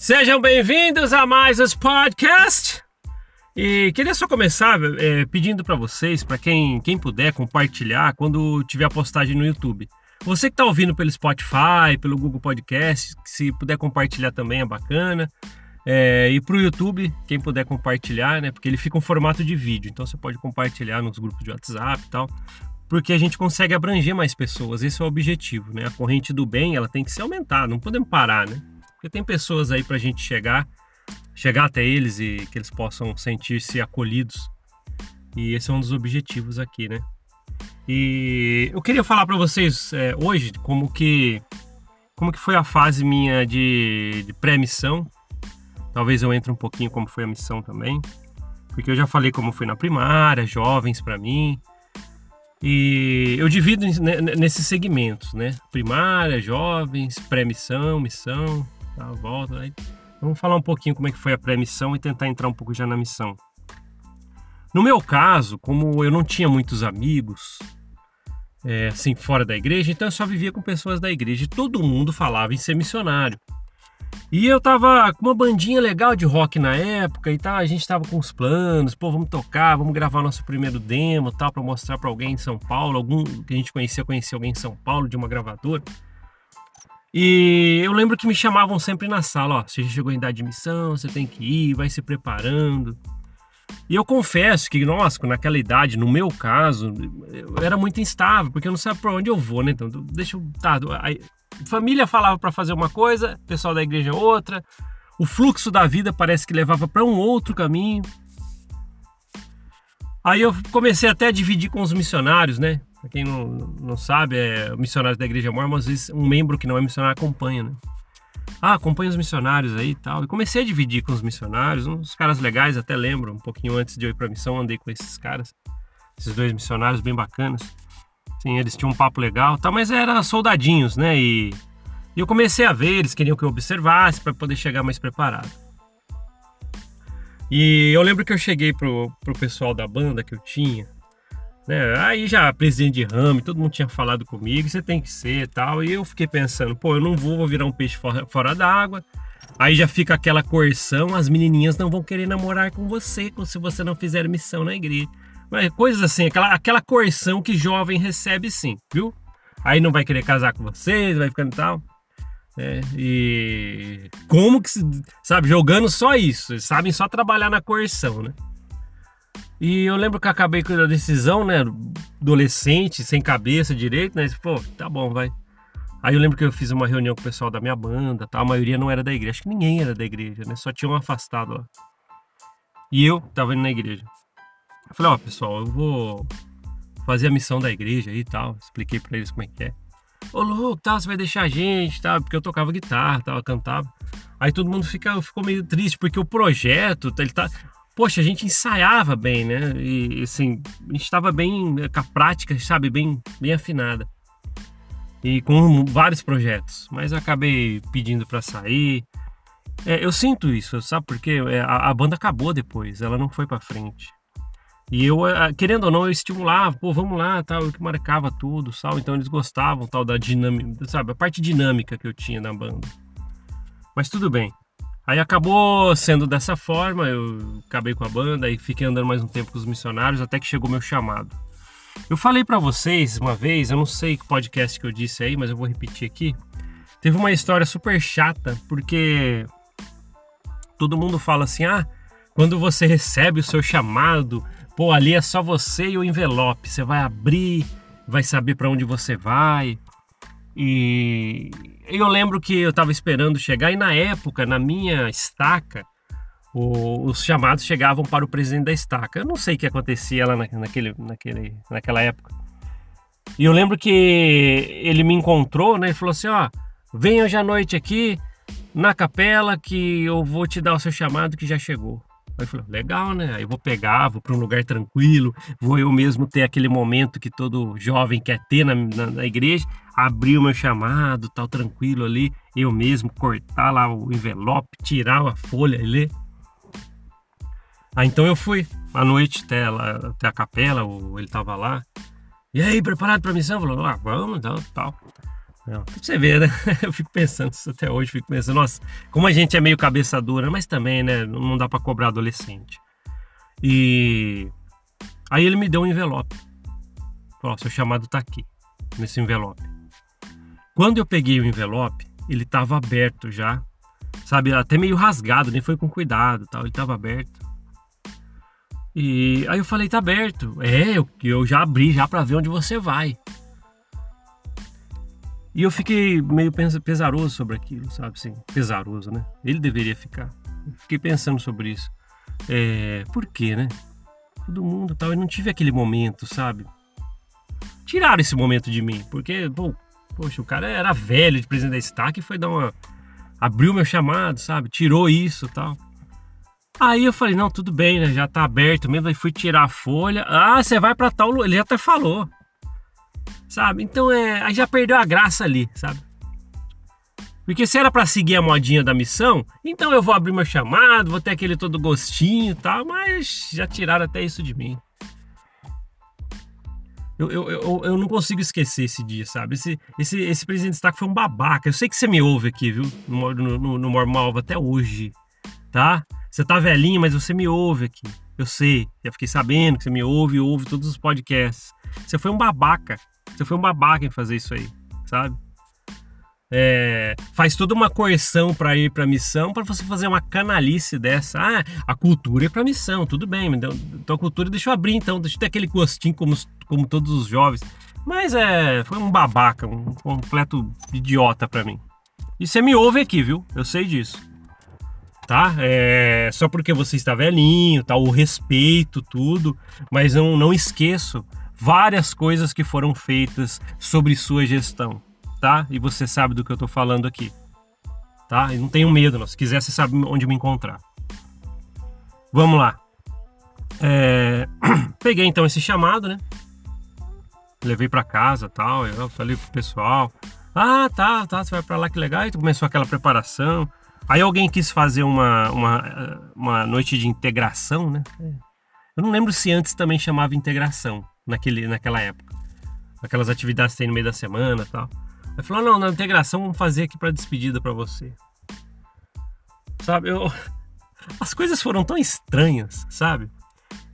Sejam bem-vindos a mais os podcast. E queria só começar é, pedindo para vocês, para quem, quem puder compartilhar quando tiver a postagem no YouTube. Você que está ouvindo pelo Spotify, pelo Google Podcast, se puder compartilhar também é bacana. É, e para o YouTube, quem puder compartilhar, né? Porque ele fica um formato de vídeo, então você pode compartilhar nos grupos de WhatsApp e tal, porque a gente consegue abranger mais pessoas. Esse é o objetivo, né? A corrente do bem, ela tem que ser aumentada, não podemos parar, né? Porque tem pessoas aí para a gente chegar, chegar até eles e que eles possam sentir-se acolhidos. E esse é um dos objetivos aqui, né? E eu queria falar para vocês é, hoje como que como que foi a fase minha de, de pré-missão. Talvez eu entre um pouquinho como foi a missão também, porque eu já falei como foi na primária, jovens para mim. E eu divido nesses segmentos, né? Primária, jovens, pré-missão, missão, tá, volta. Aí. Vamos falar um pouquinho como é que foi a pré-missão e tentar entrar um pouco já na missão. No meu caso, como eu não tinha muitos amigos, é, assim, fora da igreja, então eu só vivia com pessoas da igreja e todo mundo falava em ser missionário. E eu tava com uma bandinha legal de rock na época e tal, a gente tava com os planos, pô, vamos tocar, vamos gravar nosso primeiro demo, tal, para mostrar para alguém em São Paulo, algum que a gente conhecia, conhecia alguém em São Paulo de uma gravadora. E eu lembro que me chamavam sempre na sala, ó, você já chegou em idade de missão, você tem que ir, vai se preparando. E eu confesso que, nossa, naquela idade, no meu caso, eu era muito instável, porque eu não sabia para onde eu vou, né? Então, deixa eu. Tá, família falava para fazer uma coisa, pessoal da igreja outra. O fluxo da vida parece que levava para um outro caminho. Aí eu comecei até a dividir com os missionários, né? Pra quem não, não sabe, é missionário da igreja mormon, às vezes um membro que não é missionário acompanha, né? Ah, acompanha os missionários aí e tal. E comecei a dividir com os missionários, uns caras legais, até lembro, um pouquinho antes de eu ir pra missão, andei com esses caras, esses dois missionários bem bacanas. Sim, eles tinham um papo legal, tá, mas eram soldadinhos, né? E, e eu comecei a ver, eles queriam que eu observasse para poder chegar mais preparado. E eu lembro que eu cheguei pro, pro pessoal da banda que eu tinha, né? Aí já presidente de ramo, todo mundo tinha falado comigo, você tem que ser tal. E eu fiquei pensando, pô, eu não vou, vou virar um peixe fora, fora d'água. Aí já fica aquela coerção, as menininhas não vão querer namorar com você se você não fizer missão na igreja. Mas coisas assim, aquela, aquela coerção que jovem recebe sim, viu? Aí não vai querer casar com você, vai ficando tal. É, e como que, sabe, jogando só isso, eles sabem só trabalhar na coerção, né? E eu lembro que acabei com a decisão, né? Adolescente, sem cabeça direito, né? Pô, tá bom, vai. Aí eu lembro que eu fiz uma reunião com o pessoal da minha banda, tá? a maioria não era da igreja, acho que ninguém era da igreja, né? Só tinha um afastado lá. E eu tava indo na igreja. Eu falei, ó, oh, pessoal, eu vou fazer a missão da igreja aí e tal. Expliquei para eles como é que é. Ô, louco, tal, você vai deixar a gente, tal, porque eu tocava guitarra, tal, cantava. Aí todo mundo fica, ficou meio triste, porque o projeto, ele tá poxa, a gente ensaiava bem, né? E assim, a gente estava bem eh, com a prática, sabe, bem, bem afinada. E com vários projetos, mas eu acabei pedindo para sair. É, eu sinto isso, sabe? Porque é, a, a banda acabou depois, ela não foi para frente. E eu, eh, querendo ou não, eu estimulava, pô, vamos lá, tal, eu que marcava tudo, tal. Então eles gostavam, tal, da dinâmica, sabe? A parte dinâmica que eu tinha na banda. Mas tudo bem. Aí acabou sendo dessa forma, eu acabei com a banda e fiquei andando mais um tempo com os missionários até que chegou meu chamado. Eu falei para vocês uma vez, eu não sei que podcast que eu disse aí, mas eu vou repetir aqui. Teve uma história super chata, porque todo mundo fala assim: "Ah, quando você recebe o seu chamado, pô, ali é só você e o envelope, você vai abrir, vai saber para onde você vai". E eu lembro que eu estava esperando chegar e na época, na minha estaca, o, os chamados chegavam para o presidente da estaca. Eu não sei o que acontecia lá na, naquele, naquele, naquela época. E eu lembro que ele me encontrou, né? E falou assim: ó, venha hoje à noite aqui na capela que eu vou te dar o seu chamado que já chegou. Aí eu falei, legal, né? Aí eu vou pegar, vou para um lugar tranquilo, vou eu mesmo ter aquele momento que todo jovem quer ter na, na, na, igreja, abrir o meu chamado, tal, tranquilo ali, eu mesmo cortar lá o envelope, tirar a folha e ler. Aí então eu fui à noite até, lá, até a capela, ele tava lá. E aí, preparado para missão? Falou, ah, vamos, tal, tal. Não, você ver, né? Eu fico pensando isso até hoje, fico pensando, nossa, como a gente é meio cabeça dura, mas também, né? Não dá para cobrar adolescente. E aí ele me deu um envelope. Falou, seu chamado tá aqui, nesse envelope. Quando eu peguei o envelope, ele tava aberto já, sabe? Até meio rasgado, nem foi com cuidado tal, ele tava aberto. E aí eu falei, tá aberto. É, eu, eu já abri já para ver onde você vai. E eu fiquei meio pesaroso sobre aquilo, sabe? Assim, pesaroso, né? Ele deveria ficar. fiquei pensando sobre isso. É, por quê, né? Todo mundo tal. Eu não tive aquele momento, sabe? Tiraram esse momento de mim, porque, pô, poxa, o cara era velho de presidente da Stack e foi dar uma. abriu meu chamado, sabe? Tirou isso tal. Aí eu falei, não, tudo bem, né? Já tá aberto mesmo. Aí fui tirar a folha. Ah, você vai para tal. Ele até falou sabe? Então é, aí já perdeu a graça ali, sabe? Porque se era para seguir a modinha da missão, então eu vou abrir meu chamado, vou ter aquele todo gostinho e tal, mas já tiraram até isso de mim. Eu, eu, eu, eu não consigo esquecer esse dia, sabe? Esse, esse, esse presidente de destaque foi um babaca. Eu sei que você me ouve aqui, viu? No, no, no, Mormalva até hoje, tá? Você tá velhinho, mas você me ouve aqui. Eu sei, já fiquei sabendo que você me ouve ouve todos os podcasts. Você foi um babaca. Você foi um babaca em fazer isso aí, sabe? É, faz toda uma coerção para ir para missão para você fazer uma canalice dessa. Ah, a cultura é para missão, tudo bem, então, então a cultura deixa eu abrir então, deixa eu ter aquele gostinho como, como todos os jovens. Mas é, foi um babaca, um completo idiota para mim. E você me ouve aqui, viu? Eu sei disso. Tá? É, só porque você está velhinho, tá? O respeito, tudo. Mas não, não esqueço várias coisas que foram feitas sobre sua gestão, tá? E você sabe do que eu estou falando aqui, tá? E não tenho medo, não. se quiser você sabe onde me encontrar. Vamos lá. É... Peguei então esse chamado, né? Levei para casa, tal. Eu falei pro pessoal: "Ah, tá, tá, você vai para lá que legal". E começou aquela preparação. Aí alguém quis fazer uma, uma, uma noite de integração, né? Eu não lembro se antes também chamava integração naquele, naquela época. Aquelas atividades que tem no meio da semana tal. Ele falou: não, na integração vamos fazer aqui para despedida para você. Sabe, eu. As coisas foram tão estranhas, sabe?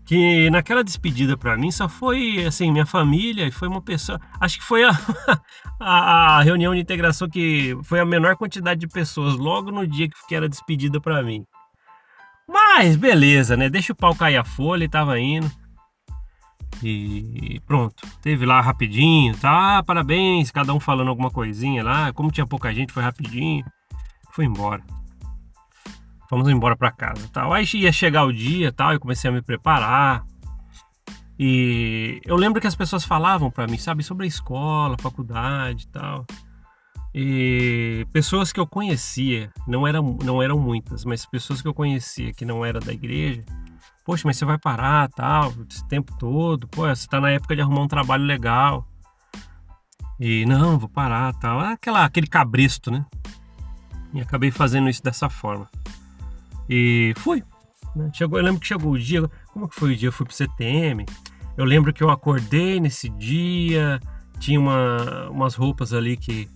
Que naquela despedida para mim só foi assim, minha família e foi uma pessoa. Acho que foi a, a, a, reunião de integração que foi a menor quantidade de pessoas logo no dia que era despedida para mim. Mas beleza, né? Deixa o pau cair a folha e tava indo. E pronto, teve lá rapidinho, tá? Parabéns, cada um falando alguma coisinha lá. Como tinha pouca gente, foi rapidinho. Foi embora. Fomos embora para casa, tal. Aí ia chegar o dia, tal, eu comecei a me preparar. E eu lembro que as pessoas falavam para mim, sabe, sobre a escola, faculdade tal. E pessoas que eu conhecia, não eram, não eram muitas, mas pessoas que eu conhecia que não era da igreja, poxa, mas você vai parar, tal, esse tempo todo, pô, você tá na época de arrumar um trabalho legal. E não, vou parar, tal, aquela aquele cabresto, né? E acabei fazendo isso dessa forma. E fui. Né? Chegou, eu lembro que chegou o dia, como que foi o dia? Eu fui pro CTM. Eu lembro que eu acordei nesse dia, tinha uma, umas roupas ali que,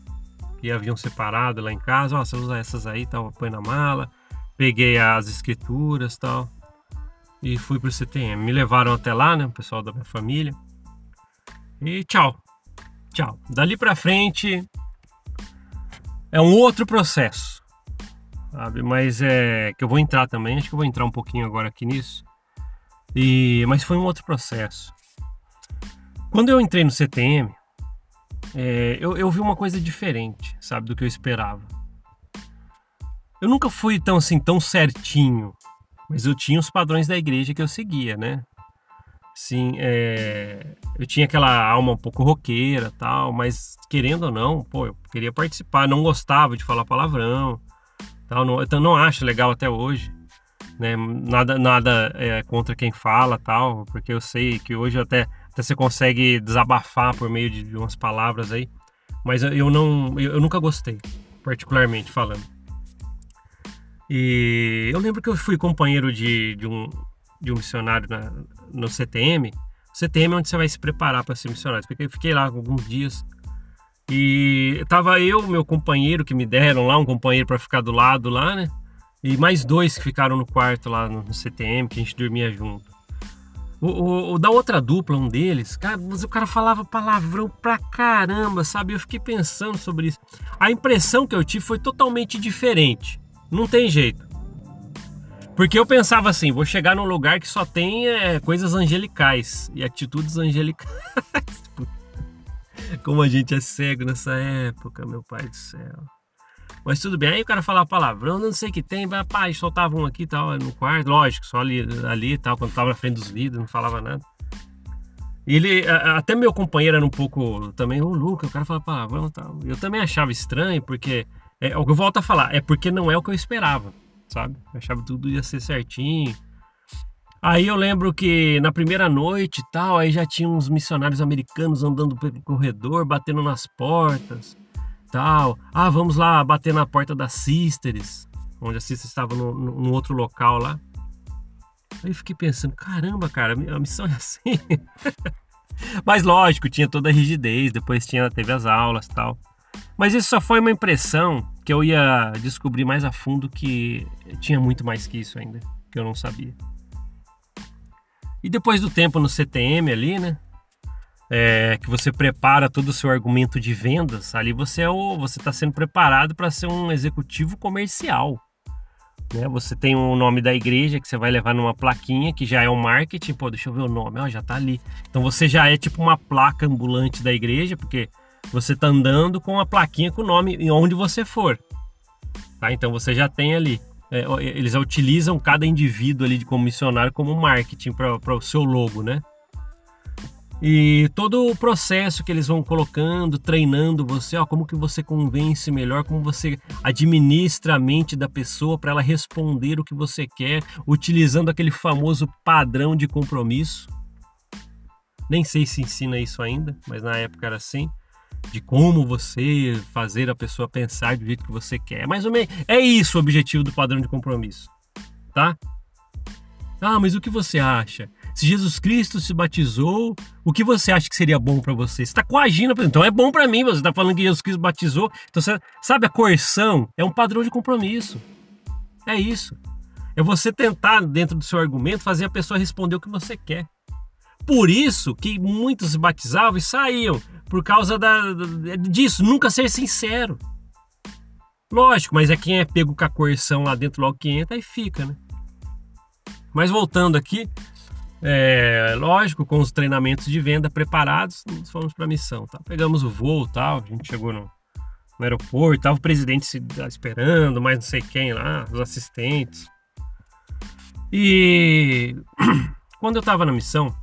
que haviam separado lá em casa. Ó, você usa essas aí, tal, põe na mala. Peguei as escrituras, tal e fui pro CTM. Me levaram até lá, né, o pessoal da minha família. E tchau. Tchau. Dali para frente é um outro processo. Sabe? Mas é que eu vou entrar também, acho que eu vou entrar um pouquinho agora aqui nisso. E mas foi um outro processo. Quando eu entrei no CTM, é, eu, eu vi uma coisa diferente, sabe, do que eu esperava. Eu nunca fui tão assim tão certinho mas eu tinha os padrões da igreja que eu seguia, né? Sim, é... eu tinha aquela alma um pouco roqueira tal, mas querendo ou não, pô, eu queria participar, não gostava de falar palavrão, tal, não, então não acho legal até hoje, né? Nada, nada é, contra quem fala tal, porque eu sei que hoje até, até você consegue desabafar por meio de, de umas palavras aí, mas eu não, eu, eu nunca gostei, particularmente falando. E eu lembro que eu fui companheiro de, de, um, de um missionário na, no CTM. O CTM é onde você vai se preparar para ser missionário. Eu fiquei lá alguns dias. E tava eu, meu companheiro que me deram lá, um companheiro para ficar do lado lá, né? E mais dois que ficaram no quarto lá no, no CTM, que a gente dormia junto. O, o, o, da outra dupla, um deles, cara, mas o cara falava palavrão pra caramba, sabe? Eu fiquei pensando sobre isso. A impressão que eu tive foi totalmente diferente. Não tem jeito. Porque eu pensava assim, vou chegar num lugar que só tem é, coisas angelicais e atitudes angelicais. Como a gente é cego nessa época, meu pai do céu. Mas tudo bem. Aí o cara falava palavrão, não sei o que tem, vai, pai, soltava um aqui e tal, no quarto, lógico, só ali, e tal, quando tava na frente dos vidros, não falava nada. E ele, até meu companheiro era um pouco também, oh, Luca, o cara fala palavrão e tal. Eu também achava estranho, porque, é, o que eu volto a falar, é porque não é o que eu esperava, sabe? Eu achava tudo ia ser certinho. Aí eu lembro que na primeira noite e tal, aí já tinha uns missionários americanos andando pelo corredor, batendo nas portas tal. Ah, vamos lá bater na porta das Sisters, onde a Sisters estava no outro local lá. Aí eu fiquei pensando, caramba, cara, a missão é assim. Mas lógico, tinha toda a rigidez, depois tinha, teve as aulas tal. Mas isso só foi uma impressão que eu ia descobrir mais a fundo que tinha muito mais que isso ainda, que eu não sabia. E depois do tempo no CTM ali, né? é, que você prepara todo o seu argumento de vendas, ali você é o, você está sendo preparado para ser um executivo comercial. Né? Você tem o nome da igreja que você vai levar numa plaquinha que já é o marketing. Pô, deixa eu ver o nome, ó, já está ali. Então você já é tipo uma placa ambulante da igreja, porque você está andando com a plaquinha com o nome e onde você for. Tá? Então você já tem ali. É, eles utilizam cada indivíduo ali de como missionário como marketing para o seu logo, né? E todo o processo que eles vão colocando, treinando você, ó, como que você convence melhor, como você administra a mente da pessoa para ela responder o que você quer, utilizando aquele famoso padrão de compromisso. Nem sei se ensina isso ainda, mas na época era assim. De como você fazer a pessoa pensar do jeito que você quer. Mais ou menos é isso o objetivo do padrão de compromisso, tá? Ah, mas o que você acha? Se Jesus Cristo se batizou, o que você acha que seria bom para você? Você está coagindo, então é bom para mim. Você está falando que Jesus Cristo batizou. Então, você, sabe, a coerção é um padrão de compromisso. É isso. É você tentar, dentro do seu argumento, fazer a pessoa responder o que você quer. Por isso que muitos se batizavam e saíam, por causa da, disso, nunca ser sincero. Lógico, mas é quem é pego com a coerção lá dentro logo que entra e fica, né? Mas voltando aqui, é, lógico, com os treinamentos de venda preparados, nós fomos para a missão. Tá? Pegamos o voo tal, a gente chegou no, no aeroporto, tava o presidente se, esperando, mais não sei quem lá, os assistentes. E quando eu estava na missão,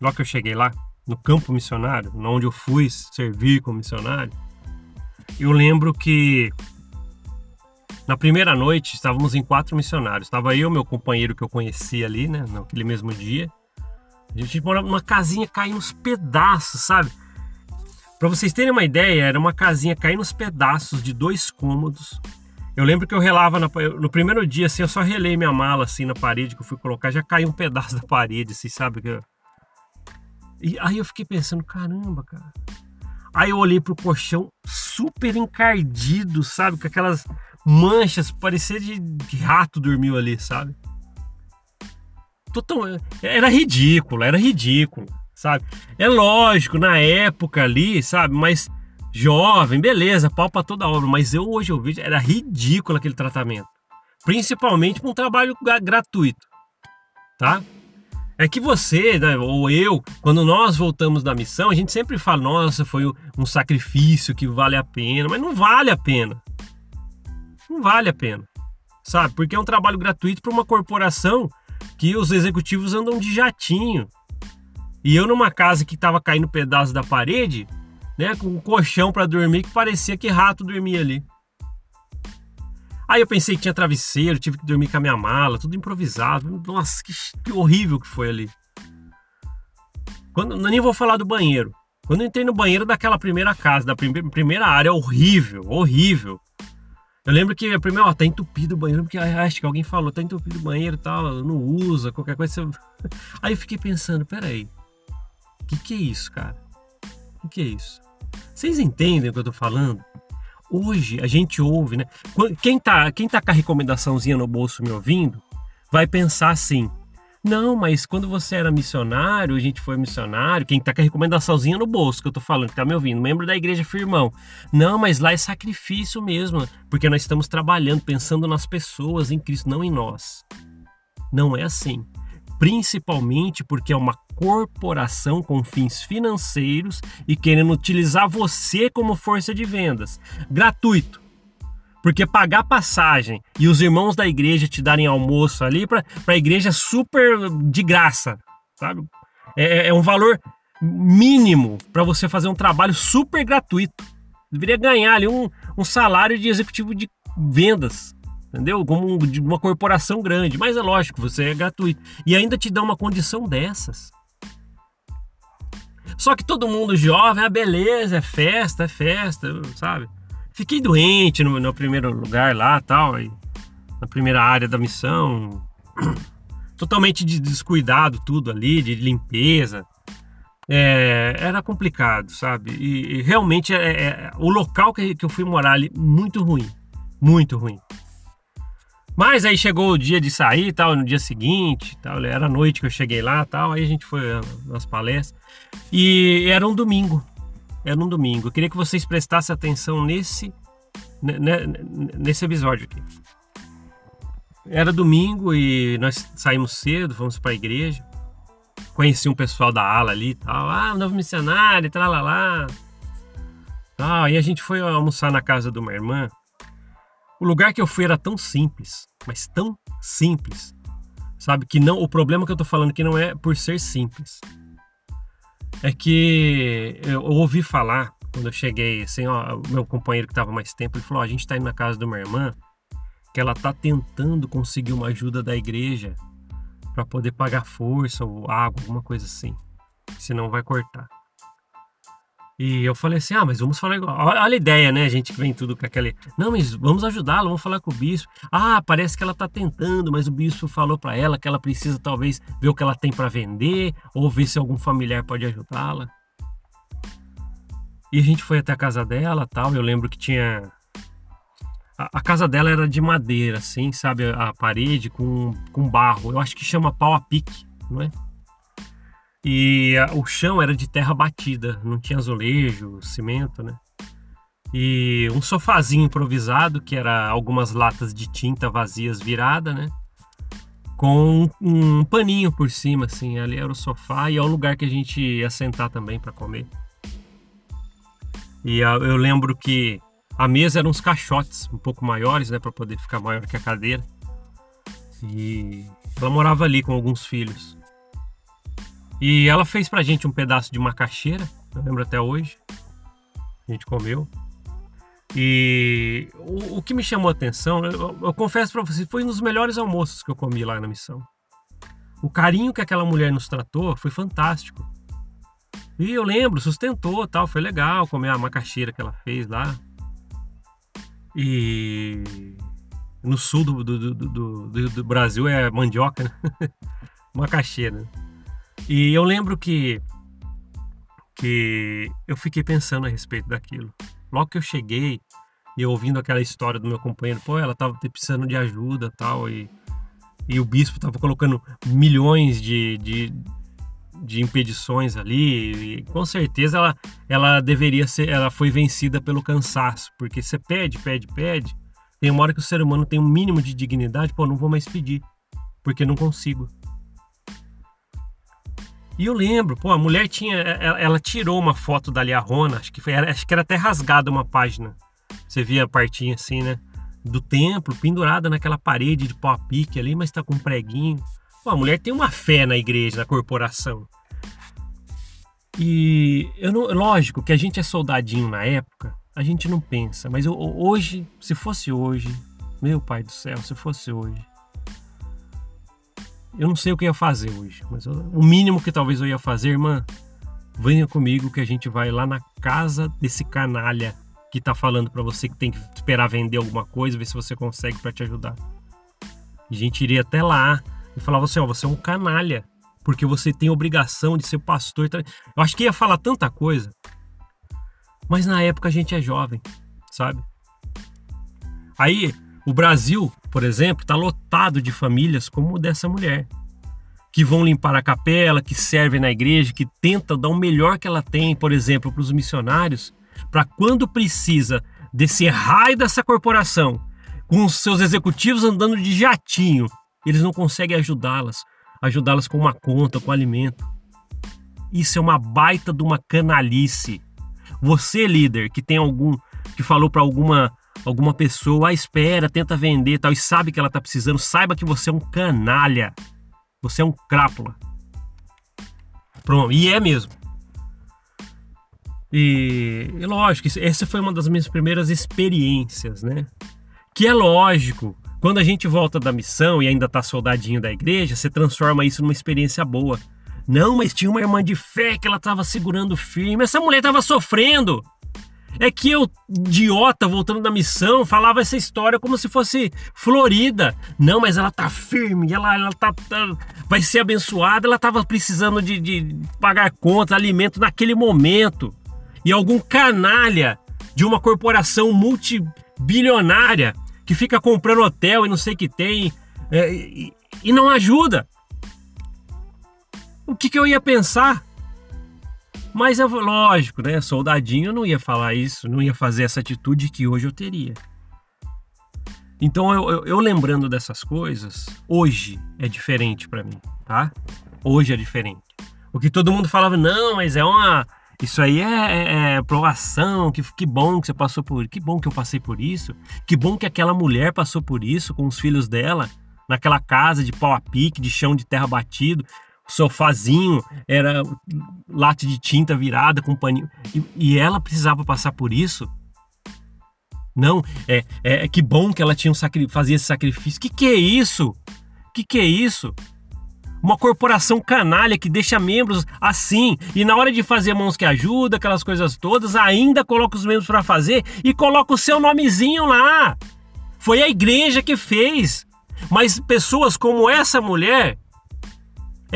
logo que eu cheguei lá, no campo missionário, onde eu fui servir como missionário, eu lembro que na primeira noite estávamos em quatro missionários. Estava eu, meu companheiro que eu conheci ali, né, naquele mesmo dia. A gente morava numa casinha caindo nos pedaços, sabe? Para vocês terem uma ideia, era uma casinha caindo nos pedaços de dois cômodos. Eu lembro que eu relava na, no primeiro dia, assim, eu só relei minha mala assim na parede que eu fui colocar, já caiu um pedaço da parede, assim, sabe? E aí eu fiquei pensando, caramba, cara. Aí eu olhei pro colchão super encardido, sabe? Com aquelas manchas, parecia de, de rato dormiu ali, sabe? total, era ridículo, era ridículo, sabe? É lógico, na época ali, sabe? Mas jovem, beleza, pau pra toda obra, mas eu hoje eu vejo, era ridículo aquele tratamento. Principalmente para um trabalho gratuito, tá? É que você, né, ou eu, quando nós voltamos da missão, a gente sempre fala, nossa, foi um sacrifício que vale a pena, mas não vale a pena. Não vale a pena, sabe? Porque é um trabalho gratuito para uma corporação que os executivos andam de jatinho. E eu numa casa que estava caindo pedaço da parede, né, com um colchão para dormir que parecia que rato dormia ali. Aí eu pensei que tinha travesseiro, tive que dormir com a minha mala, tudo improvisado. Nossa, que, que horrível que foi ali. Quando, nem vou falar do banheiro. Quando eu entrei no banheiro daquela primeira casa, da primeira, primeira área, horrível, horrível. Eu lembro que a primeira, ó, tá entupido o banheiro, porque acho que alguém falou, tá entupido o banheiro e tal, não usa, qualquer coisa. Você... Aí eu fiquei pensando, peraí, o que, que é isso, cara? O que, que é isso? Vocês entendem o que eu tô falando? Hoje a gente ouve, né? Quem tá, quem tá com a recomendaçãozinha no bolso me ouvindo, vai pensar assim: não, mas quando você era missionário, a gente foi missionário, quem tá com a recomendaçãozinha no bolso que eu tô falando, que tá me ouvindo, membro da igreja firmão. Não, mas lá é sacrifício mesmo, porque nós estamos trabalhando, pensando nas pessoas em Cristo, não em nós. Não é assim. Principalmente porque é uma corporação com fins financeiros e querendo utilizar você como força de vendas. Gratuito. Porque pagar passagem e os irmãos da igreja te darem almoço ali para a igreja é super de graça, sabe? É, é um valor mínimo para você fazer um trabalho super gratuito. Deveria ganhar ali um, um salário de executivo de vendas, entendeu? Como de uma corporação grande. Mas é lógico, você é gratuito. E ainda te dá uma condição dessas. Só que todo mundo jovem, ah, beleza, é festa, é festa, sabe? Fiquei doente no, no primeiro lugar lá, tal, aí, na primeira área da missão. Totalmente de descuidado tudo ali, de limpeza. É, era complicado, sabe? E, e realmente é, é, o local que, que eu fui morar ali, muito ruim. Muito ruim. Mas aí chegou o dia de sair tal, no dia seguinte, tal, era noite que eu cheguei lá tal, aí a gente foi nas palestras. E era um domingo era um domingo. Eu queria que vocês prestassem atenção nesse, né, né, nesse episódio aqui. Era domingo e nós saímos cedo, fomos para a igreja. Conheci um pessoal da ala ali e tal. Ah, novo missionário, tralalá. Ah, e a gente foi almoçar na casa de uma irmã. O lugar que eu fui era tão simples, mas tão simples. Sabe que não, o problema que eu tô falando aqui não é por ser simples é que eu ouvi falar quando eu cheguei, assim, ó, meu companheiro que estava mais tempo, ele falou: a gente está indo na casa de uma irmã que ela está tentando conseguir uma ajuda da igreja para poder pagar força ou água, alguma coisa assim. Senão vai cortar. E eu falei assim: ah, mas vamos falar igual. Olha a ideia, né? A gente que vem tudo com aquele. Não, mas vamos ajudá-la, vamos falar com o bispo. Ah, parece que ela tá tentando, mas o bispo falou para ela que ela precisa talvez ver o que ela tem para vender ou ver se algum familiar pode ajudá-la. E a gente foi até a casa dela tal. Eu lembro que tinha. A, casa dela era de madeira, assim, sabe? A, a parede com, com barro. Eu acho que chama pau a pique, não é? E a, o chão era de terra batida, não tinha azulejo, cimento, né? E um sofazinho improvisado, que era algumas latas de tinta vazias virada, né? Com um, um paninho por cima, assim. Ali era o sofá e é o lugar que a gente ia sentar também para comer. E a, eu lembro que a mesa eram uns caixotes um pouco maiores, né, para poder ficar maior que a cadeira. E ela morava ali com alguns filhos. E ela fez pra gente um pedaço de macaxeira, eu lembro até hoje. A gente comeu. E o, o que me chamou a atenção, eu, eu confesso para vocês, foi um dos melhores almoços que eu comi lá na missão. O carinho que aquela mulher nos tratou foi fantástico. E eu lembro, sustentou, tal, foi legal comer a macaxeira que ela fez lá. E no sul do, do, do, do, Brasil é mandioca, né? macaxeira. E eu lembro que que eu fiquei pensando a respeito daquilo. Logo que eu cheguei e ouvindo aquela história do meu companheiro, pô, ela tava precisando de ajuda tal, e, e o bispo tava colocando milhões de, de, de impedições ali, e com certeza ela, ela deveria ser, ela foi vencida pelo cansaço, porque você pede, pede, pede, tem uma hora que o ser humano tem um mínimo de dignidade, pô, não vou mais pedir, porque não consigo. E eu lembro, pô, a mulher tinha. Ela, ela tirou uma foto da Liarrona, acho que foi. Acho que era até rasgada uma página. Você via a partinha assim, né? Do templo, pendurada naquela parede de pau a pique ali, mas tá com um preguinho. Pô, a mulher tem uma fé na igreja, na corporação. E eu não, lógico que a gente é soldadinho na época, a gente não pensa, mas eu, hoje, se fosse hoje, meu pai do céu, se fosse hoje, eu não sei o que ia fazer hoje, mas o mínimo que talvez eu ia fazer, irmã, venha comigo que a gente vai lá na casa desse canalha que tá falando para você que tem que esperar vender alguma coisa, ver se você consegue para te ajudar. E a gente iria até lá e falava assim, ó, você é um canalha, porque você tem obrigação de ser pastor. Eu acho que ia falar tanta coisa. Mas na época a gente é jovem, sabe? Aí, o Brasil, por exemplo, está lotado de famílias como dessa mulher, que vão limpar a capela, que servem na igreja, que tentam dar o melhor que ela tem, por exemplo, para os missionários, para quando precisa desse raio dessa corporação, com os seus executivos andando de jatinho, eles não conseguem ajudá-las, ajudá-las com uma conta, com alimento. Isso é uma baita de uma canalice. Você, líder, que tem algum que falou para alguma alguma pessoa, espera, tenta vender tal, e sabe que ela está precisando, saiba que você é um canalha. Você é um crápula. Pronto, e é mesmo. E, e lógico, essa foi uma das minhas primeiras experiências, né? Que é lógico, quando a gente volta da missão e ainda tá soldadinho da igreja, você transforma isso numa experiência boa. Não, mas tinha uma irmã de fé que ela estava segurando firme. Essa mulher estava sofrendo. É que eu, idiota, voltando da missão, falava essa história como se fosse florida. Não, mas ela tá firme, ela, ela tá, tá vai ser abençoada. Ela tava precisando de, de pagar contas, alimento naquele momento. E algum canalha de uma corporação multibilionária que fica comprando hotel e não sei o que tem é, e, e não ajuda. O que, que eu ia pensar? Mas é lógico, né? Soldadinho não ia falar isso, não ia fazer essa atitude que hoje eu teria. Então eu, eu, eu lembrando dessas coisas, hoje é diferente para mim, tá? Hoje é diferente. O que todo mundo falava, não, mas é uma. Isso aí é, é, é provação, que, que bom que você passou por que bom que eu passei por isso, que bom que aquela mulher passou por isso com os filhos dela, naquela casa de pau a pique, de chão de terra batido, sofazinho, era late de tinta virada com paninho. E, e, ela precisava passar por isso? Não, é, é, é que bom que ela tinha um sacri, fazia esse sacrifício. Que que é isso? Que que é isso? Uma corporação canalha que deixa membros assim e na hora de fazer mãos que ajuda, aquelas coisas todas, ainda coloca os membros para fazer e coloca o seu nomezinho lá. Foi a igreja que fez. Mas pessoas como essa mulher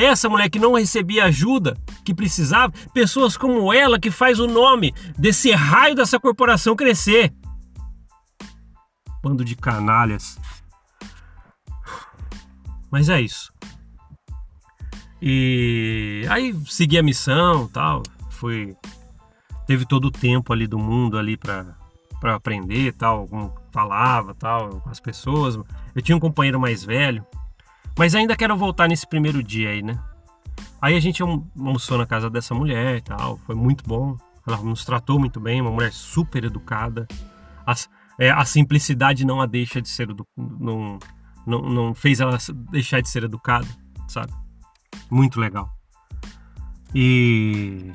essa mulher que não recebia ajuda que precisava, pessoas como ela que faz o nome desse raio dessa corporação crescer. Bando de canalhas. Mas é isso. E aí segui a missão, tal, foi teve todo o tempo ali do mundo ali para para aprender, tal, como falava, tal, com as pessoas. Eu tinha um companheiro mais velho mas ainda quero voltar nesse primeiro dia aí, né? Aí a gente almoçou na casa dessa mulher e tal, foi muito bom. Ela nos tratou muito bem, uma mulher super educada. A, é, a simplicidade não a deixa de ser não, não, não fez ela deixar de ser educada, sabe? Muito legal. E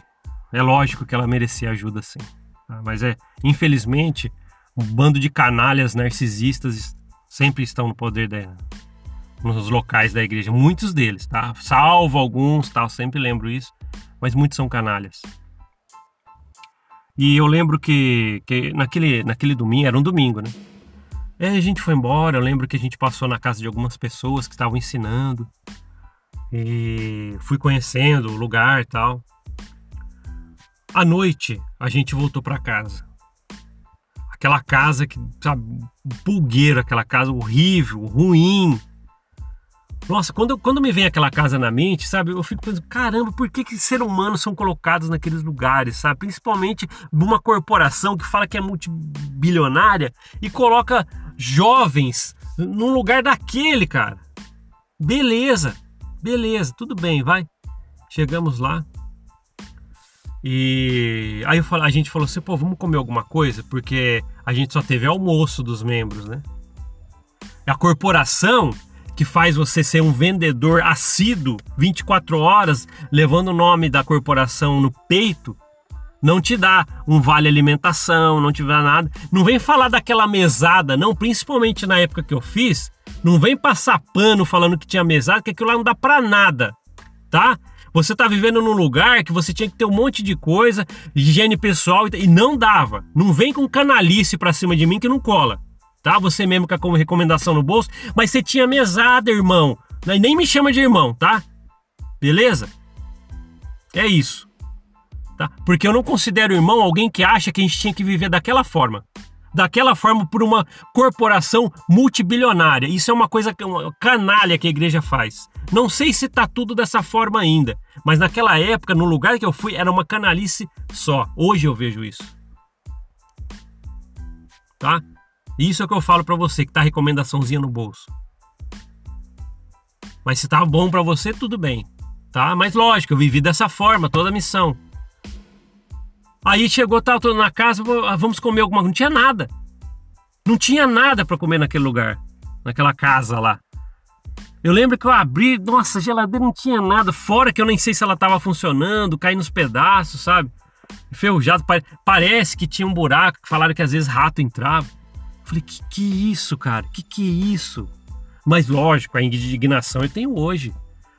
é lógico que ela merecia ajuda sim. Tá? Mas é, infelizmente, um bando de canalhas narcisistas sempre estão no poder da, nos locais da igreja, muitos deles, tá? Salvo alguns, tal, tá? sempre lembro isso, mas muitos são canalhas. E eu lembro que, que naquele, naquele domingo, era um domingo, né? É, a gente foi embora, eu lembro que a gente passou na casa de algumas pessoas que estavam ensinando. E fui conhecendo o lugar e tal. À noite, a gente voltou para casa. Aquela casa que, sabe, pulgueira, aquela casa horrível, ruim, nossa, quando, quando me vem aquela casa na mente, sabe, eu fico pensando, caramba, por que, que seres humanos são colocados naqueles lugares, sabe? Principalmente uma corporação que fala que é multibilionária e coloca jovens num lugar daquele, cara. Beleza, beleza, tudo bem, vai. Chegamos lá. E aí eu falo, a gente falou assim, pô, vamos comer alguma coisa, porque a gente só teve almoço dos membros, né? A corporação que faz você ser um vendedor assíduo 24 horas, levando o nome da corporação no peito, não te dá um vale alimentação, não te dá nada. Não vem falar daquela mesada, não, principalmente na época que eu fiz, não vem passar pano falando que tinha mesada, que aquilo lá não dá para nada, tá? Você tá vivendo num lugar que você tinha que ter um monte de coisa, higiene pessoal e não dava. Não vem com canalice pra cima de mim que não cola tá? Você mesmo com a recomendação no bolso, mas você tinha mesada, irmão. Nem me chama de irmão, tá? Beleza? É isso. Tá? Porque eu não considero irmão alguém que acha que a gente tinha que viver daquela forma. Daquela forma por uma corporação multibilionária. Isso é uma coisa uma canalha que a igreja faz. Não sei se tá tudo dessa forma ainda, mas naquela época, no lugar que eu fui, era uma canalice só. Hoje eu vejo isso. Tá? Isso é o que eu falo para você que tá recomendaçãozinha no bolso. Mas se tá bom para você, tudo bem, tá? Mas lógico, eu vivi dessa forma, toda a missão. Aí chegou, tava todo na casa, ah, vamos comer alguma coisa. Não tinha nada. Não tinha nada para comer naquele lugar, naquela casa lá. Eu lembro que eu abri, nossa, a geladeira não tinha nada, fora que eu nem sei se ela tava funcionando, caindo nos pedaços, sabe? Enferrujado, parece que tinha um buraco, falaram que às vezes rato entrava. Falei, que que isso, cara? Que que isso? Mas lógico, a indignação eu tenho hoje.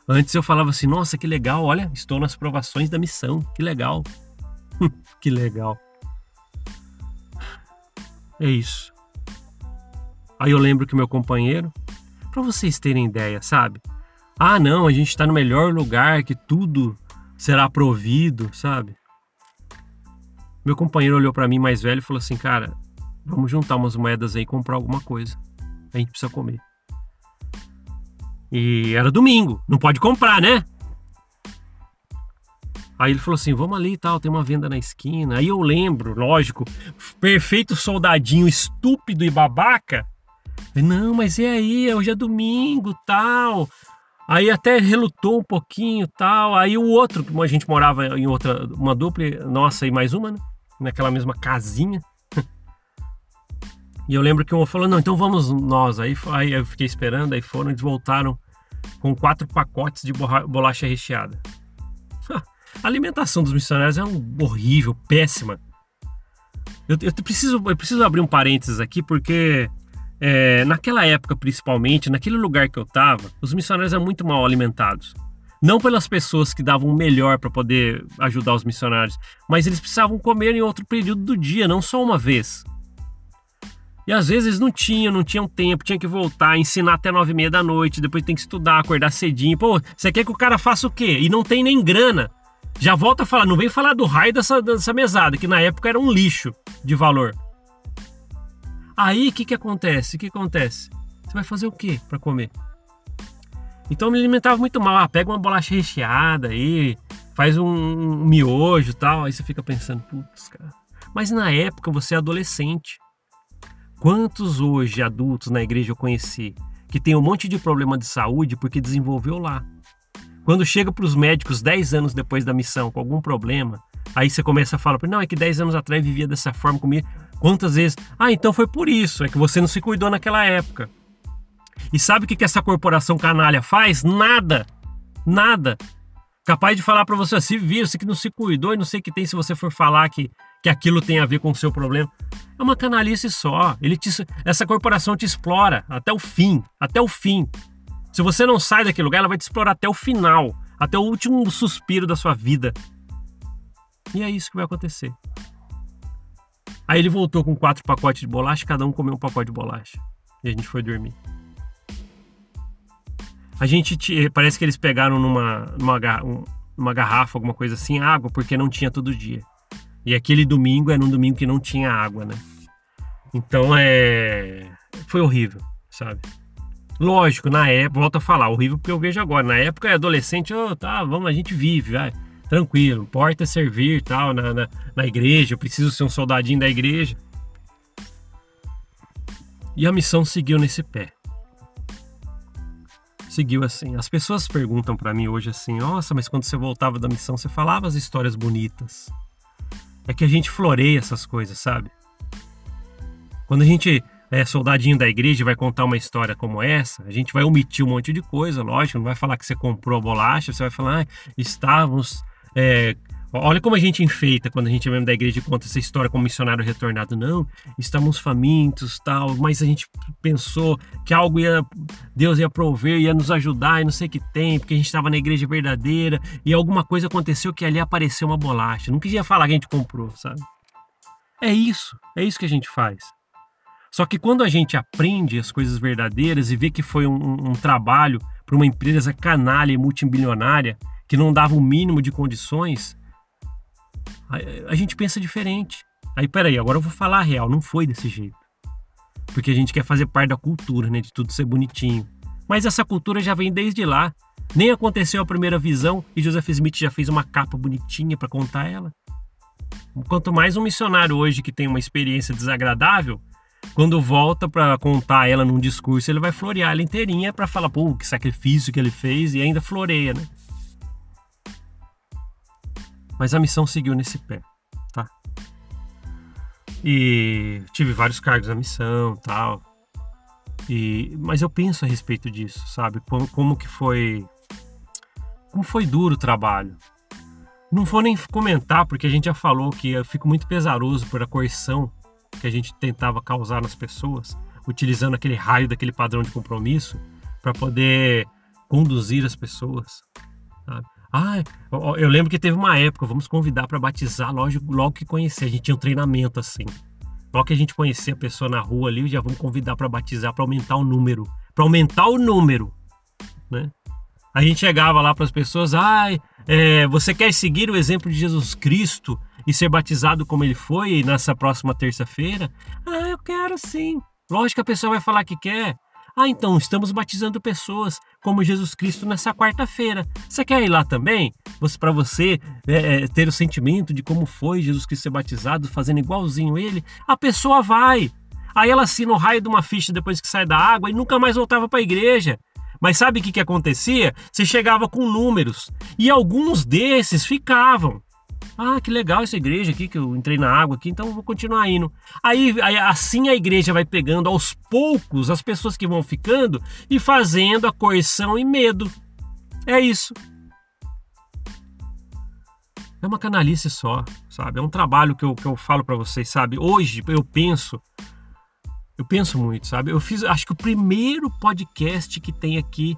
Antes eu falava assim, nossa, que legal, olha, estou nas provações da missão, que legal. que legal. É isso. Aí eu lembro que meu companheiro, para vocês terem ideia, sabe? Ah, não, a gente está no melhor lugar, que tudo será provido, sabe? Meu companheiro olhou para mim mais velho e falou assim: "Cara, vamos juntar umas moedas aí e comprar alguma coisa. A gente precisa comer". E era domingo, não pode comprar, né? Aí ele falou assim: vamos ali e tal, tem uma venda na esquina. Aí eu lembro, lógico, perfeito soldadinho estúpido e babaca. Não, mas e aí? Hoje é domingo tal. Aí até relutou um pouquinho tal. Aí o outro, a gente morava em outra, uma dupla, nossa e mais uma, né? Naquela mesma casinha. E eu lembro que um falou: não, então vamos nós. Aí, aí eu fiquei esperando, aí foram, eles voltaram com quatro pacotes de bolacha recheada. A alimentação dos missionários é um horrível, péssima. Eu, eu, preciso, eu preciso abrir um parênteses aqui porque é, naquela época, principalmente, naquele lugar que eu estava, os missionários eram muito mal alimentados. Não pelas pessoas que davam o melhor para poder ajudar os missionários, mas eles precisavam comer em outro período do dia, não só uma vez. E às vezes não tinham, não tinham tempo, tinha que voltar, ensinar até nove e meia da noite, depois tem que estudar, acordar cedinho. Pô, você quer que o cara faça o quê? E não tem nem grana. Já volta a falar, não vem falar do raio dessa, dessa mesada, que na época era um lixo de valor. Aí o que, que acontece? O que acontece? Você vai fazer o que para comer? Então eu me alimentava muito mal. Ah, pega uma bolacha recheada aí, faz um, um miojo e tal. Aí você fica pensando, putz, cara. Mas na época você é adolescente. Quantos hoje adultos na igreja eu conheci que tem um monte de problema de saúde porque desenvolveu lá? Quando chega para os médicos 10 anos depois da missão com algum problema, aí você começa a falar, não, é que 10 anos atrás vivia dessa forma comigo. Quantas vezes? Ah, então foi por isso, é que você não se cuidou naquela época. E sabe o que, essa corporação canalha faz? Nada. Nada. Capaz de falar para você, se vira, você que não se cuidou e não sei o que tem se você for falar que, que aquilo tem a ver com o seu problema. É uma canalice só. Ele te, essa corporação te explora até o fim, até o fim. Se você não sai daquele lugar, ela vai te explorar até o final, até o último suspiro da sua vida. E é isso que vai acontecer. Aí ele voltou com quatro pacotes de bolacha, cada um comeu um pacote de bolacha. E a gente foi dormir. A gente parece que eles pegaram numa, numa, garrafa, alguma coisa assim, água, porque não tinha todo dia. E aquele domingo era um domingo que não tinha água, né? Então é. Foi horrível, sabe? Lógico, na época, volto a falar, horrível porque eu vejo agora. Na época, é adolescente, oh, tá, vamos, a gente vive, vai, tranquilo. Importa servir tal, na, na, na igreja, eu preciso ser um soldadinho da igreja. E a missão seguiu nesse pé. Seguiu assim. As pessoas perguntam para mim hoje assim: nossa, mas quando você voltava da missão, você falava as histórias bonitas. É que a gente floreia essas coisas, sabe? Quando a gente é, soldadinho da igreja vai contar uma história como essa, a gente vai omitir um monte de coisa, lógico, não vai falar que você comprou a bolacha, você vai falar, ah, estávamos. É, olha como a gente enfeita quando a gente mesmo da igreja conta essa história como missionário retornado. Não, estamos famintos, tal, mas a gente pensou que algo ia, Deus ia prover, ia nos ajudar e não sei o que tem, porque a gente estava na igreja verdadeira e alguma coisa aconteceu que ali apareceu uma bolacha. Não queria falar que a gente comprou, sabe? É isso, é isso que a gente faz. Só que quando a gente aprende as coisas verdadeiras e vê que foi um, um trabalho para uma empresa canalha e multimilionária que não dava o mínimo de condições, a, a gente pensa diferente. Aí, peraí, agora eu vou falar a real, não foi desse jeito. Porque a gente quer fazer parte da cultura, né? De tudo ser bonitinho. Mas essa cultura já vem desde lá. Nem aconteceu a primeira visão e Joseph Smith já fez uma capa bonitinha para contar ela. Quanto mais um missionário hoje que tem uma experiência desagradável, quando volta para contar ela num discurso, ele vai florear ela inteirinha para falar, pô, que sacrifício que ele fez e ainda floreia, né? Mas a missão seguiu nesse pé, tá? E tive vários cargos na missão, tal. E mas eu penso a respeito disso, sabe? Como, como que foi como foi duro o trabalho. Não vou nem comentar porque a gente já falou que eu fico muito pesaroso por a coerção que a gente tentava causar nas pessoas, utilizando aquele raio daquele padrão de compromisso para poder conduzir as pessoas. Sabe? Ah, eu lembro que teve uma época, vamos convidar para batizar logo, logo que conhecer. A gente tinha um treinamento assim. Logo que a gente conhecia a pessoa na rua ali, já vamos convidar para batizar para aumentar o número. Para aumentar o número. Né? A gente chegava lá para as pessoas, ah, é, você quer seguir o exemplo de Jesus Cristo e ser batizado como ele foi nessa próxima terça-feira? Ah, eu quero sim. Lógico que a pessoa vai falar que quer. Ah, então estamos batizando pessoas como Jesus Cristo nessa quarta-feira. Você quer ir lá também? Para você é, é, ter o sentimento de como foi Jesus Cristo ser batizado, fazendo igualzinho ele? A pessoa vai. Aí ela assina o raio de uma ficha depois que sai da água e nunca mais voltava para a igreja. Mas sabe o que, que acontecia? Você chegava com números e alguns desses ficavam. Ah, que legal essa igreja aqui, que eu entrei na água aqui, então vou continuar indo. Aí, aí, assim a igreja vai pegando aos poucos as pessoas que vão ficando e fazendo a coerção e medo. É isso. É uma canalice só, sabe? É um trabalho que eu, que eu falo para vocês, sabe? Hoje eu penso, eu penso muito, sabe? Eu fiz, acho que o primeiro podcast que tem aqui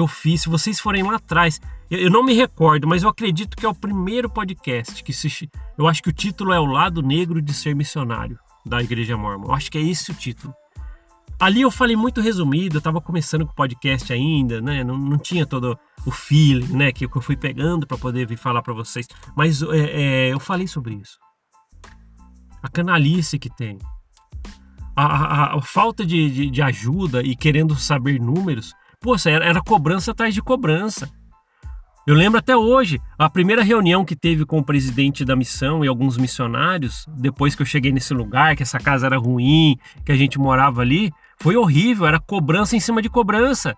que eu fiz, se vocês forem lá atrás, eu não me recordo, mas eu acredito que é o primeiro podcast que se. Eu acho que o título é O Lado Negro de Ser Missionário da Igreja Mormon. Eu acho que é esse o título. Ali eu falei muito resumido, eu estava começando com o podcast ainda, né? Não, não tinha todo o feeling, né? Que eu fui pegando para poder vir falar para vocês. Mas é, é, eu falei sobre isso. A canalice que tem. A, a, a falta de, de, de, ajuda e querendo saber números. Poxa, era, era cobrança atrás de cobrança. Eu lembro até hoje, a primeira reunião que teve com o presidente da missão e alguns missionários, depois que eu cheguei nesse lugar, que essa casa era ruim, que a gente morava ali, foi horrível, era cobrança em cima de cobrança.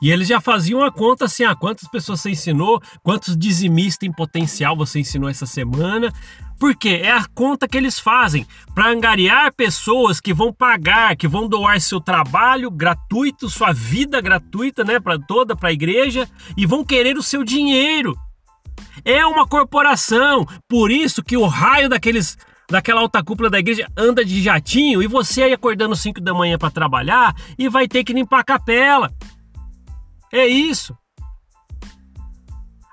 E eles já faziam a conta assim: ah, quantas pessoas você ensinou, quantos dizimistas em potencial você ensinou essa semana. Porque é a conta que eles fazem para angariar pessoas que vão pagar, que vão doar seu trabalho gratuito, sua vida gratuita, né, para toda para a igreja e vão querer o seu dinheiro. É uma corporação, por isso que o raio daqueles daquela alta cúpula da igreja anda de jatinho e você aí acordando 5 da manhã para trabalhar e vai ter que limpar a capela. É isso.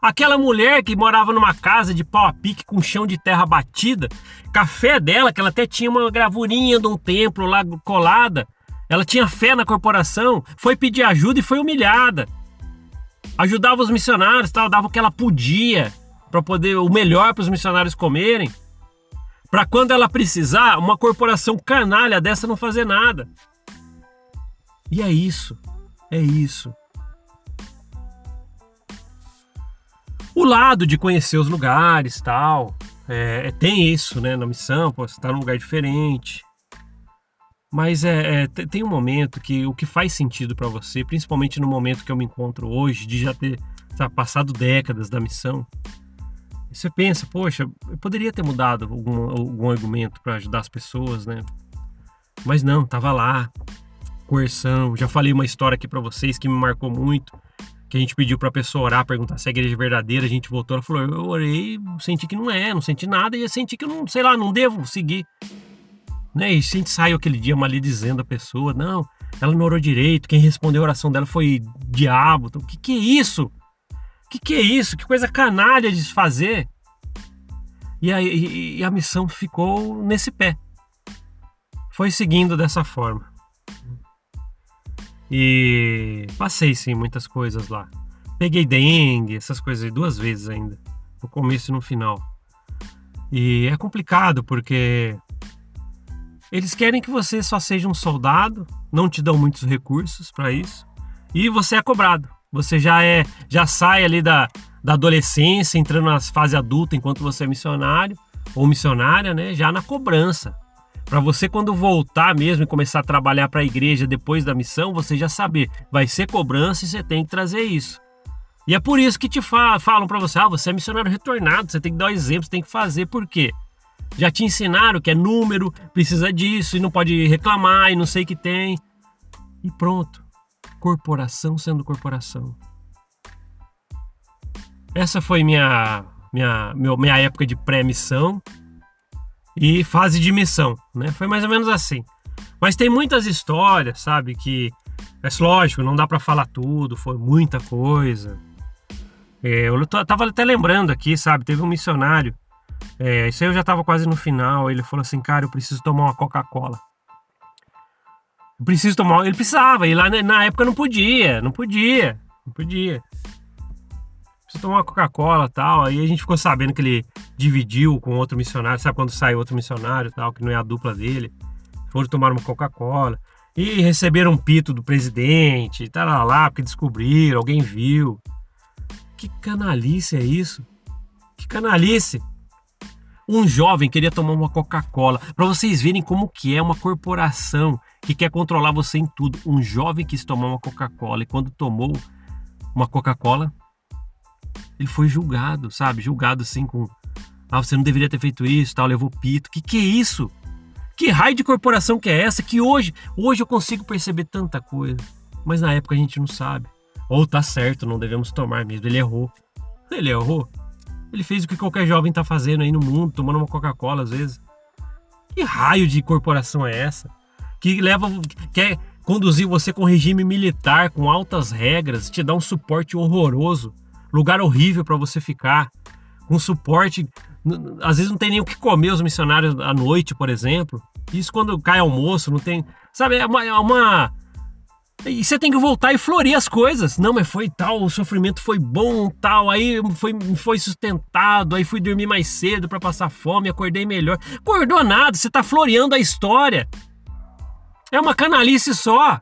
Aquela mulher que morava numa casa de pau a pique com chão de terra batida, café dela, que ela até tinha uma gravurinha de um templo lá colada, ela tinha fé na corporação, foi pedir ajuda e foi humilhada. Ajudava os missionários, tal, dava o que ela podia para poder o melhor para os missionários comerem. Para quando ela precisar, uma corporação canalha dessa não fazer nada. E é isso. É isso. O lado de conhecer os lugares tal, é, é, tem isso, né, na missão, pô, você tá num lugar diferente. Mas é, é tem um momento que o que faz sentido para você, principalmente no momento que eu me encontro hoje, de já ter sabe, passado décadas da missão, você pensa, poxa, eu poderia ter mudado algum, algum argumento para ajudar as pessoas, né? Mas não, tava lá, coerção. Já falei uma história aqui para vocês que me marcou muito que a gente pediu para a pessoa orar, perguntar se é igreja verdadeira, a gente voltou, ela falou, eu orei, senti que não é, não senti nada e senti que eu não, sei lá, não devo seguir. Né? E a gente saiu aquele dia dizendo a pessoa, não, ela não orou direito, quem respondeu a oração dela foi diabo. Então, o que que é isso? O que que é isso? Que coisa canalha de se fazer. E a, e, e a missão ficou nesse pé. Foi seguindo dessa forma. E passei sim muitas coisas lá. Peguei dengue, essas coisas duas vezes ainda, no começo e no final. E é complicado porque eles querem que você só seja um soldado, não te dão muitos recursos para isso, e você é cobrado. Você já é, já sai ali da, da adolescência, entrando na fase adulta enquanto você é missionário ou missionária, né? Já na cobrança. Para você quando voltar mesmo e começar a trabalhar para a igreja depois da missão, você já saber, vai ser cobrança e você tem que trazer isso. E é por isso que te falam para você, ah, você é missionário retornado, você tem que dar o exemplo, você tem que fazer, por quê? Já te ensinaram que é número, precisa disso e não pode reclamar e não sei o que tem. E pronto. Corporação sendo corporação. Essa foi minha minha, minha época de pré-missão e fase de missão, né? Foi mais ou menos assim. Mas tem muitas histórias, sabe, que é lógico, não dá para falar tudo, foi muita coisa. É, eu tava até lembrando aqui, sabe? Teve um missionário. É, isso aí eu já tava quase no final. Ele falou assim: Cara, eu preciso tomar uma Coca-Cola. Eu preciso tomar. Ele precisava, e lá na época não podia, não podia, não podia. Tomar uma Coca-Cola tal. Aí a gente ficou sabendo que ele dividiu com outro missionário. Sabe quando sai outro missionário tal, que não é a dupla dele? Foram tomar uma Coca-Cola. E receberam um pito do presidente, e tal lá, porque descobriram, alguém viu. Que canalice é isso? Que canalice! Um jovem queria tomar uma Coca-Cola, para vocês verem como que é uma corporação que quer controlar você em tudo. Um jovem quis tomar uma Coca-Cola e quando tomou uma Coca-Cola, ele foi julgado, sabe? Julgado assim com ah, você não deveria ter feito isso, tal, levou pito. Que que é isso? Que raio de corporação que é essa? Que hoje, hoje eu consigo perceber tanta coisa, mas na época a gente não sabe. Ou tá certo, não devemos tomar mesmo. Ele errou. Ele errou. Ele fez o que qualquer jovem tá fazendo aí no mundo, tomando uma Coca-Cola às vezes. Que raio de corporação é essa? Que leva. quer conduzir você com regime militar, com altas regras, te dá um suporte horroroso, lugar horrível para você ficar, com suporte. Às vezes não tem nem o que comer os missionários à noite, por exemplo. Isso quando cai almoço, não tem. Sabe, é uma, é uma e você tem que voltar e florir as coisas. Não, mas foi tal, o sofrimento foi bom, tal, aí foi, foi sustentado, aí fui dormir mais cedo para passar fome, acordei melhor. Acordou nada, você tá floreando a história. É uma canalice só.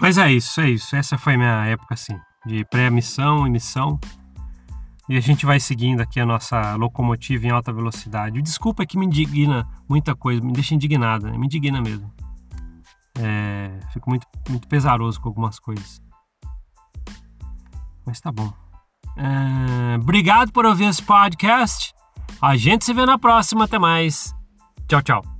Mas é isso, é isso. Essa foi minha época assim, de pré-missão e missão. E a gente vai seguindo aqui a nossa locomotiva em alta velocidade. Desculpa que me indigna muita coisa, me deixa indignada, né? me indigna mesmo. É, fico muito, muito pesaroso com algumas coisas. Mas tá bom. É, obrigado por ouvir esse podcast. A gente se vê na próxima. Até mais. Tchau, tchau.